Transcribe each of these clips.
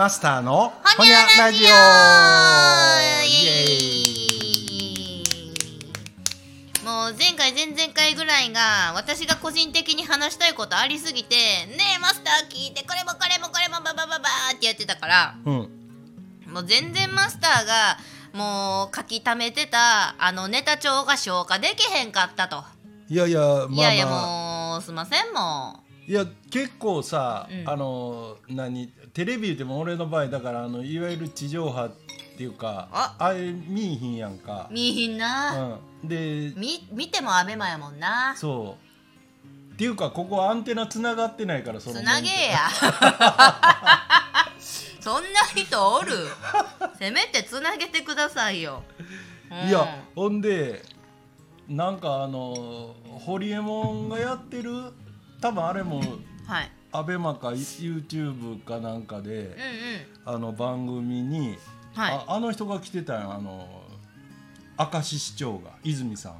マスターのほにゃラジオもう前回前々回ぐらいが私が個人的に話したいことありすぎて「ねえマスター聞いてこれもこれもこれもババババー」ってやってたからうん。もう全然マスターがもう書き溜めてたあのネタ帳が消化できへんかったと。いやいやまあまあ。いやいやもうすいませんもいや結構さ、うん。あの何テレビ言っても俺の場合だからあのいわゆる地上波っていうかあ。あれ見いひんやんか。う、見いひんな、うん、でみ見てもアベマやもんな。そう。っていうかここアンテナつながってないからそのつなげえや。そんな人おる？せめてつなげてくださいよ、うん。いやほんでなんかあのホリエモンがやってる多分あれもはいアベマか YouTube かなんかでうんうん。あの番組に、はい。ああの人が来てたよあの明石市長が泉さん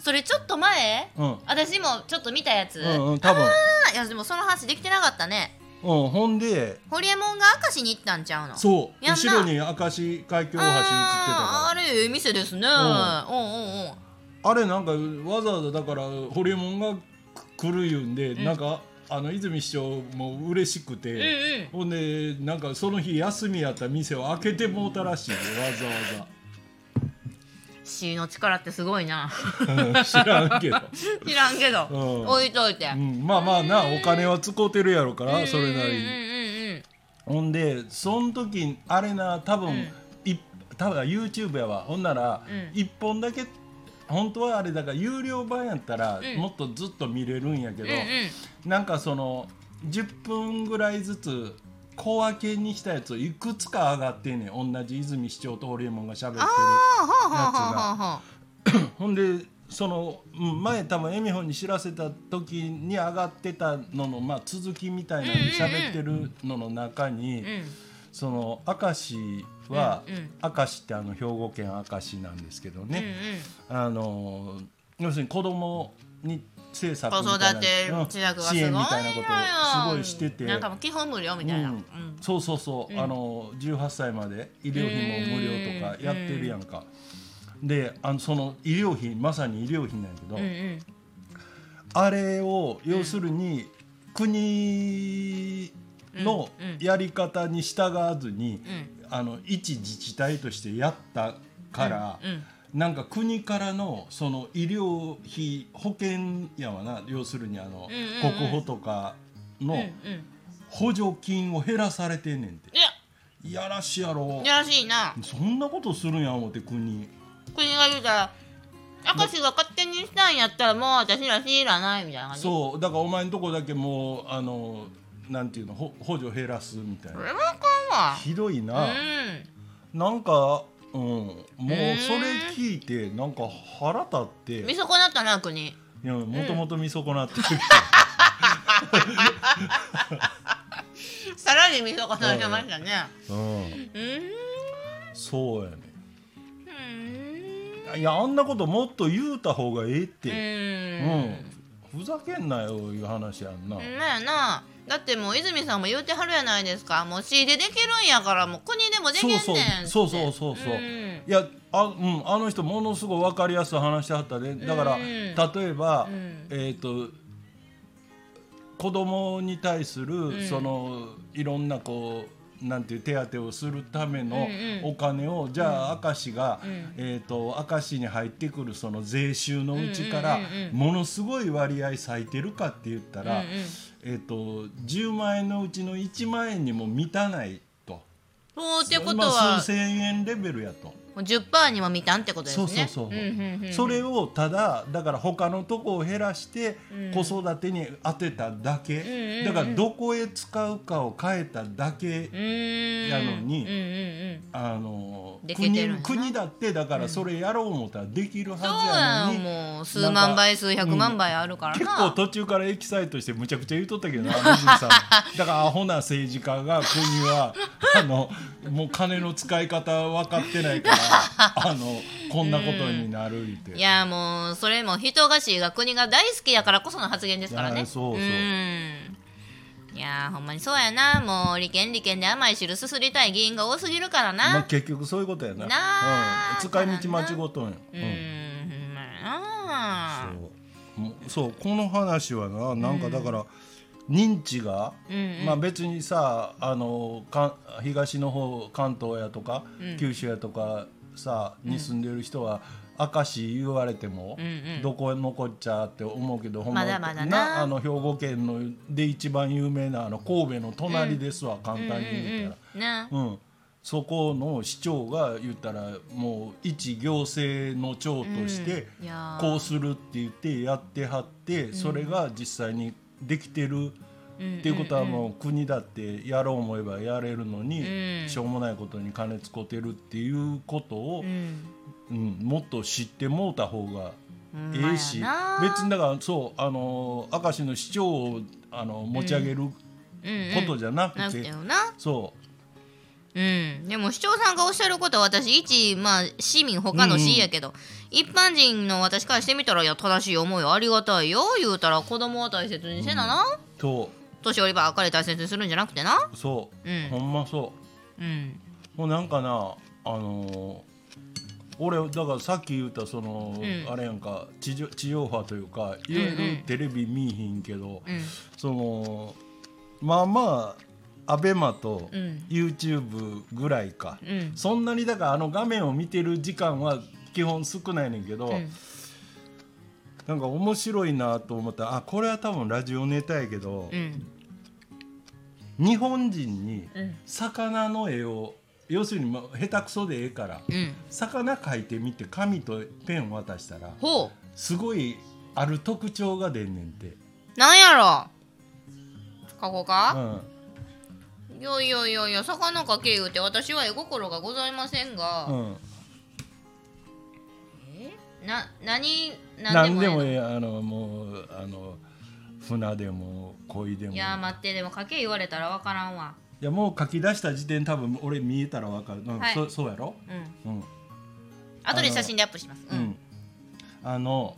それちょっと前？がうん。私もちょっと見たやつ、うんうん多分。あいやでもその話できてなかったね。うんほんでホリエモンが明石に行ったんちゃうの？そう。後ろに明石海峡大橋映ってたあーあかれええ店ですね、うん、うんうんうん。らあれなんかわざわざだからホリエモンが来る言うんで、なんかあの泉市長も嬉しくて、うんうんほんでなんかその日休みやった店を開けてもうたらしいよわざわ C の力ってすごいな。ざ知らんけど、知らんけど、うん。置いといて、うん、まあまあなお金は使うてるやろからそれなりに。ほんでそん時あれな多分、うん。い多分 YouTube やわ。ほんなら、うん。一本だけ本当はあれだから有料版やったら、うん。もっとずっと見れるんやけど、うんうん。なんかその10分ぐらいずつ小分けにしたやついくつか上がってんねん。同じ泉市長とホリエモンが喋ってるああはあはあはあはあ。ほんでそのうん前多分エミホンに知らせた時に上がってたのの、まあ、続きみたいなのに喋ってるのの中に、うん。その明石は、うんうん。明石ってあの兵庫県明石なんですけどね、あの要するに子供に政策み子たい育なて支援がすごい。支援みたいなことをすごいしてて。なんかもう基本無料みたいな、ううん。んそうそうそう、うん。あの18歳まで医療費も無料とかやってるやんか、であのその医療費まさに医療費なんやけど、うんうん。あれを要するに国のうんうん。やり方に従わずに、うんあの一自治体としてやったから、うんなんか国からのその医療費保険やわな要するにあの、うんうんうん。国保とかのうんうん。補助金を減らされてんねんて。いや。いやらしいやろ。やらしいな。そんなことするんや思って国。国が言うたら明石が勝手にしたんやったらもう私ら知らないみたいな感じ。そう。だからお前んとこだけもうあのなんていうのほ補助減らすみたいな。それはあかひどいな、うん。なんかうん。もうそれ聞いてなんか腹立って。見損なったな国いやもともと見損なってる。けど、さらに見損なってましたね。うん、うん。そうやねうん。いやあんなこともっと言うた方がええっうて、ん。うん。ふざけんなよいう話やんな、うんまやなだってもう泉さんも言うてはるやないですか。もう C でできるんやからもう国でもできんねんそうそうそうそうそうう。ん。いやあ,、うん、あの人ものすごい分かりやすく話してはったで。だから、うん例えば、うん。えっ、と子供に対する、ん。そのいろんなこうなんていう手当をするためのお金を、じゃあ明石が、うん。えー、と明石に入ってくるその税収のうちからものすごい割合割いてるかって言ったら、えー、と10万円のうちの1万円にも満たないと。そうってこと今は数千円レベルやと。もう10%にも満たんってことですね。そうそうそう、んうんうんそれをただだから他のとこを減らしてうん。子育てに当てただけ、うんうんうん。だからどこへ使うかを変えただけ、やのにうんうんうんあの国国だってだからそれやろう思ったらできるはずそうやのに、もう数万倍数百万倍あるから結な、構途中からエキサイトしてむちゃくちゃ言うとったけどなさん。だからアホな政治家が国はあのもう金の使い方分かってないからあのこんなことになる言って。いやもうそれも人がしが国が大好きやからこその発言ですからね。そうそうんいやーほんまにそうやな。もう利権利権で甘い汁すすりたい議員が多すぎるからな、まあ、結局そういうことやな。なあうん、使い道間違うとんよ、うーん。まやなそうこの話はななんかだから、認知が、うんうん。まあ別にさあのか東の方関東やとか、うん。九州やとかさに住んでる人は、明石言われても、うんうん。どこのこっちゃって思うけどほんままだまだな。あの兵庫県ので一番有名なあの神戸の隣ですわ、簡単に言ったら。うんな。うん、そこの市長が言ったらもう一行政の長としてこうするって言ってやってはってそれが実際にできてるっていうことはもう国だってやろう思えばやれるのにうん。しょうもないことに金使ってるっていうことをう、んうん、もっと知ってもうた方がええし。な別にだからそうあの明石の市長をあの持ち上げることじゃなくなくて、てよな。そう。うん、でも市長さんがおっしゃることは私一、まあ、市民他の市やけど、一般人の私からしてみたらいや正しい思いはありがたいよ言うたら子供を大切にせなな、そう。年寄りばっかり大切にするんじゃなくてな。そう、うん。ほんまそう。うん。もうなんかなあのー俺だからさっき言ったその、うん。あれやんか地上地上波というかいわゆるテレビ見いひんけど、うん。そのまあまあアベマとうん。YouTube ぐらいか、うん。そんなにだからあの画面を見てる時間は基本少ないねんけど、うん。なんか面白いなと思ったらあこれは多分ラジオネタやけどう、ん。日本人にうん。魚の絵を要するにまあ下手くそでええからうん。魚描いてみて紙とペン渡したらほう。すごいある特徴が出んねんて、なんやろ？書こううか、ん。いやいやいやいや魚かけ言うて私は絵心がございませんが、うん、え？な何何何でもええあのもうあの船でも鯉でも。いや待ってでもかけ言われたらわからんわいやもう書き出した時点多分俺見えたら分かる、うんはい。そそうやろ、うん。うん。後で写真でアップします。ううん。ん、あの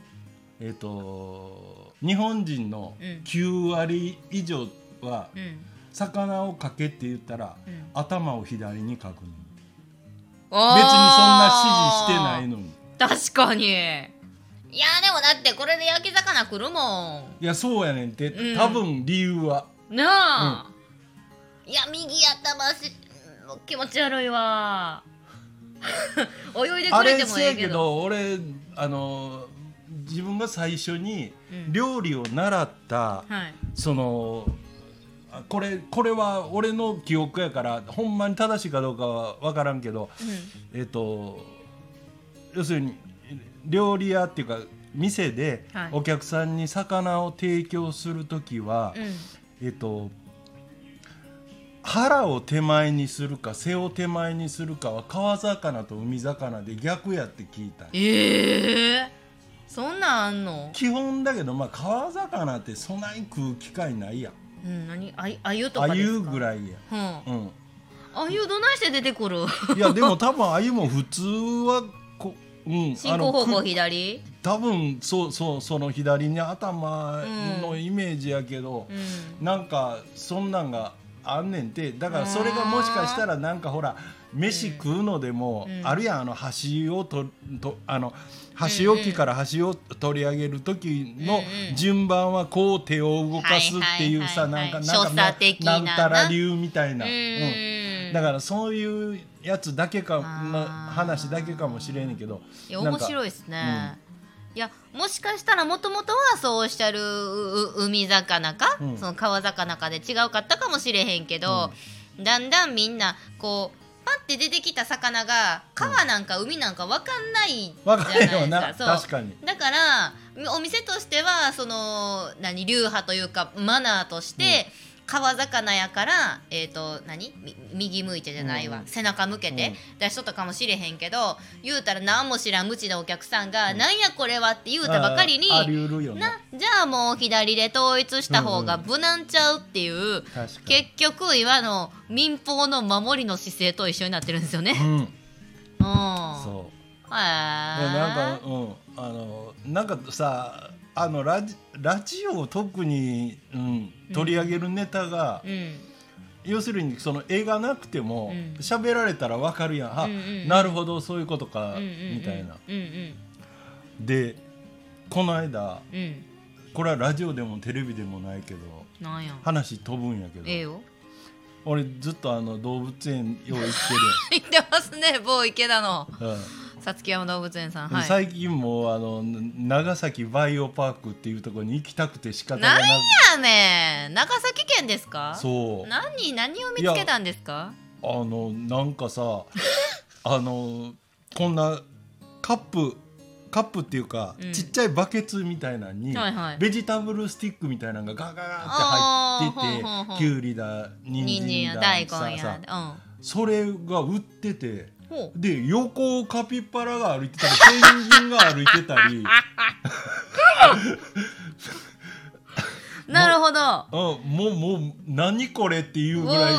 えっ、と日本人のうん。9割以上はうん。魚を描けって言ったら、うん。頭を左に描くの。別にそんな指示してないのに。確かに。いやでもだってこれで焼き魚来るもいやそうやねんって、うん。多分理由は。んなあ、いや右頭し気持ち悪いわ。泳いであくれてもええけど。ど俺あの自分が最初にうん料理を習った、はい。そのあこれこれは俺の記憶やからほんまに正しいかどうかは分からんけどえっ、と要するに料理屋っていうか店ではい。お客さんに魚を提供する時は、うん、うん。えっと腹を手前にするか背を手前にするかは川魚と海魚で逆やって聞いたええそんなんあんの？基本だけどまあ川魚ってそない食う機会ないや。んうん何？ああゆとかあですか？ゆぐらいや。うん。うんあゆどないして出てくる？いやでも多分あゆも普通はこうん進行方向く左？多分そうそうその左に頭のイメージやけどう、んなんかそんなんがあんねんて。だからそれがもしかしたらなんかほら飯食うのでも、うん。あるやんあの箸をととあの箸置きから箸を取り上げる時の順番はこう手を動かすっていうさなんかなんかな。なんたら流みたいな。ううんん。だからそういうやつだけかの話だけかもしれんけど。面白いですね、いやもしかしたらもともとはそうおっしゃるうう海魚か、うん。その川魚かで違うかったかもしれへんけど、だんだんみんなこうパッて出てきた魚が川なんか海なんか分かんないじゃないですか。そう。だからお店としてはその何流派というかマナーとして、川魚やから、えー、と何？み右向いてじゃないわ、うん。背中向けて。出しとったかもしれへんけど言うたら何も知らん無知なお客さんが「なんやこれは」って言うたばかりにね。なじゃあもう左で統一した方が無難ちゃうっていう、確かに。結局今の民放の守りの姿勢と一緒になってるんですよね。うん。うん、そう。なんかうん。あのなんかさあのラジラジオを特に、うん、取り上げるネタが、うん。要するにその絵がなくてもうん。喋、られたらわかるやん。あ、うんうん。うんなるほどそういうことか、うんうんうん。みたいな。うんうんでこの間うん。これはラジオでもテレビでもないけど話飛ぶんやけど、ええよ俺ずっとあの動物園よう行っ言 ってますね某池田の。うんさつき山動物園さんはい。最近もうあの長崎バイオパークっていうところに行きたくて仕方がななんやねん。長崎県ですか？くそう。何何を見つけたんですか？あのなんかさ あのこんなカップカップっていうか、うん。ちっちゃいバケツみたいなのに、はいはい。ベジタブルスティックみたいなのがガガガって入っててきゅうりだ人人参や参だ大さ根やさうそれが売っててで横をカピバラが歩いてたりペンギンが歩いてたり。なるほど。うん、もうもう何これっていうぐらい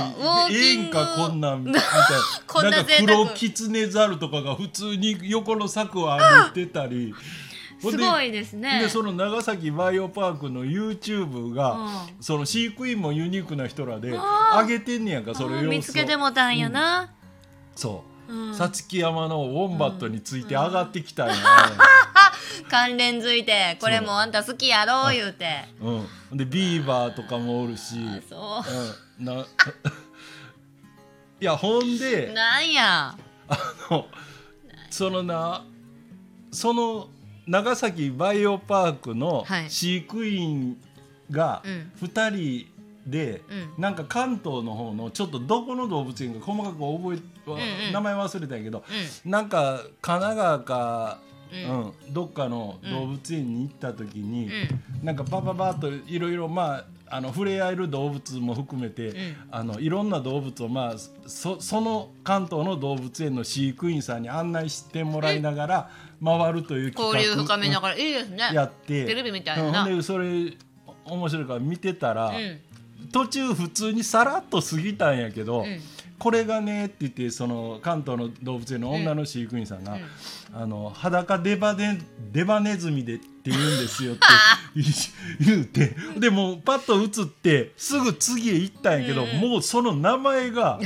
ええんかこんなんみたい こんななんか黒キツネザルとかが普通に横の柵を歩いてたり。すでごいですね。でその長崎バイオパークの YouTube が、うその飼育員もユニークな人らで上げてんねやんかそれを見つけてもたんやな、そう。うんさつき山のウォンバットについて上がってきたんや、関連づいてこれもあんた好きやろ言うて。うん、でビーバーとかもおるし、あそう。ん、な いやほんでうなんや。のそのなその長崎バイオパークのはい。飼育員がうん。2人で、うん。なんか関東の方のちょっとどこの動物園か細かく覚え、んうん。名前忘れたんやけど、うなんか神奈川か、ううんんどっかの動物園に行った時に、ん。なんかパパパッといろいろまああの触れ合える動物も含めて、うん。あのいろんな動物をまあそその関東の動物園の飼育員さんに案内してもらいながら回るという企画交流深めながらいいですね。やって。テレビみたいな。うん。でそれ面白いから見てたら、うん途中普通にさらっと過ぎたんやけど、うん。これがねって言ってその関東の動物園の女の飼育員さんが「うん。あの裸デバネデバネズミでって言うんですよ」って 言うて。でもうパッと映ってすぐ次へ行ったんやけど、うんもうその名前が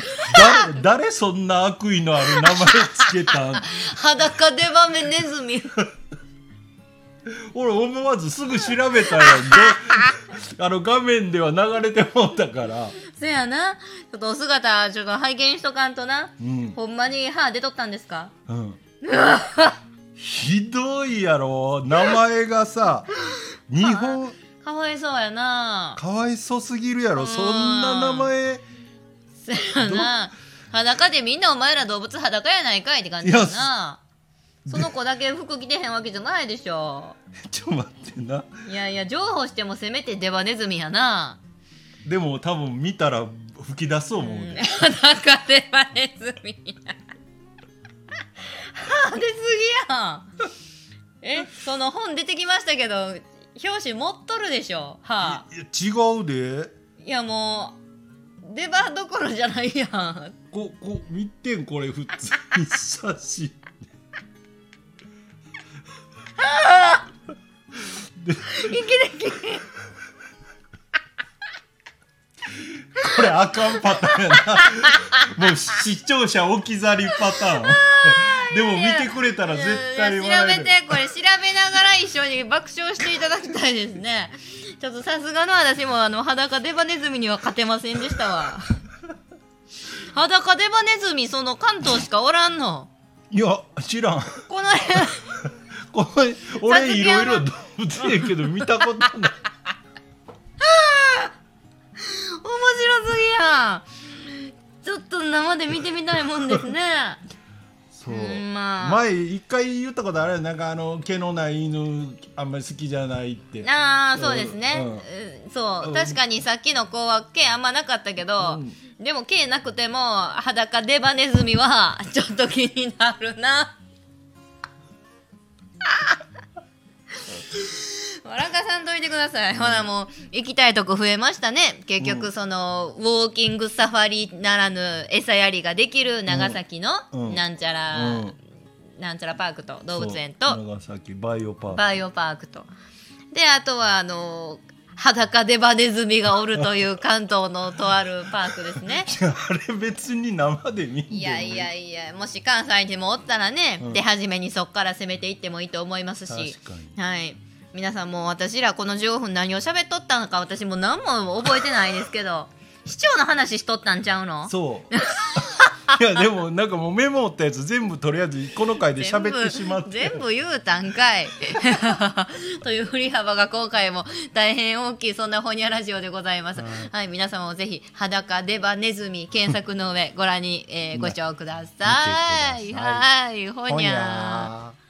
誰 誰そんな悪意のある名前つけたん？裸デバメネズミ。俺思わずすぐ調べたんやん。で あの画面では流れてもったから。せやな。ちょっとお姿ちょっと拝見しとかんとな。うん。ほんまに歯出とったんですか？うん、ひどいやろ。名前がさ 日本かわいそうやな。かわいそすぎるやろ。そんな名前。せやな。裸でみんなお前ら動物裸やないかいって感じやなその子だけ服着てへんわけじゃないでしょ。ちょっと待ってな。いやいや譲歩してもせめてデバネズミやな。でも多分見たら吹き出そう思うで、裸デバネズミや。歯出すぎやん。えその本出てきましたけど表紙持っとるでしょ。歯いや違うで。いやもう出歯どころじゃないやん。ここ見てんこれ普通に。写真で これあかんパターンやな。もう視聴者置き去りパターン。でも見てくれたら絶対調べてこれ調べながら一緒に爆笑していただきたいですね。ちょっとさすがの私もあの裸デバネズミには勝てませんでしたわ。裸デバネズミその関東しかおらんの。いや知らん。この辺こ れ俺いろいろ動物園やけど見たことない。面白すぎやん。ちょっと生で見てみたいもんですね。そう、うんまあ。前一回言ったことあるよなんかあの毛のない犬あんまり好きじゃないって。ああそうですね、うん。うん。そう、うん。確かにさっきの子は毛あんまなかったけど、うん。でも毛なくても裸デバネズミはちょっと気になるな 笑かさんといてください、ほなもう行きたいとこ増えましたね。結局その、ウォーキングサファリならぬ餌やりができる長崎のうん。なんちゃら、うん。なんちゃらパークと動物園と。長崎バイオパーク。バイオパークと。であとはあの裸デバネズミがおるという関東のとあるパークですね。あれ別に生で見んでもい。やいやいやもし関西にもおったらね、うん。出始めにそっから攻めていってもいいと思いますし。はい。皆さんもう私らこの15分何を喋っとったのか私もう何も覚えてないですけど。市長の話しとったんちゃうの？そういやでもなんかもうメモったやつ全部とりあえずこの回で喋ってしまって。全部言うたんかい。という振り幅が今回も大変大きいそんなホニャラジオでございます。はい。はい、皆様もぜひ裸デバネズミ検索の上ご覧に、えーご視聴ください。見てください。はいホニャほにゃー